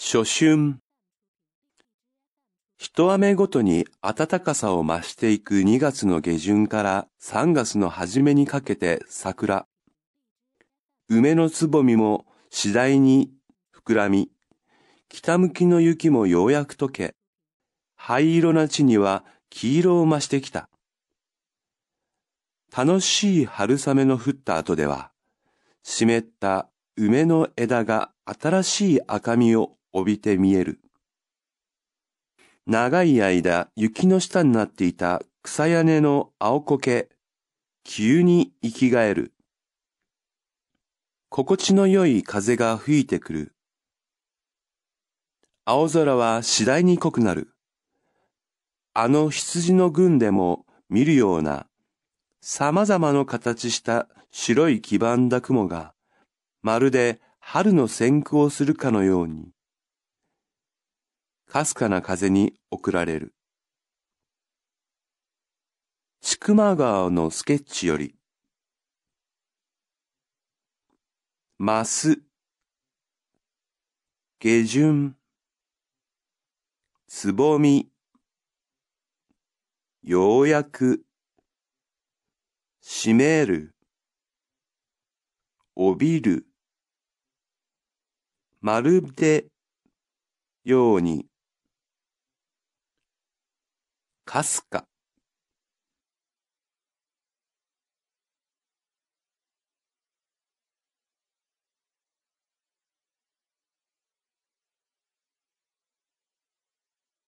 初春。一雨ごとに暖かさを増していく2月の下旬から3月の初めにかけて桜。梅のつぼみも次第に膨らみ、北向きの雪もようやく溶け、灰色な地には黄色を増してきた。楽しい春雨の降った後では、湿った梅の枝が新しい赤みを帯びて見える。長い間雪の下になっていた草屋根の青苔、急に生き返る。心地の良い風が吹いてくる。青空は次第に濃くなる。あの羊の群でも見るような様々な形した白い黄ばんだ雲がまるで春の先空をするかのようにかすかな風に送られる。千曲川のスケッチより、マス、下旬、つぼみ、ようやく、閉める、おびる、まるで、ように、かすか。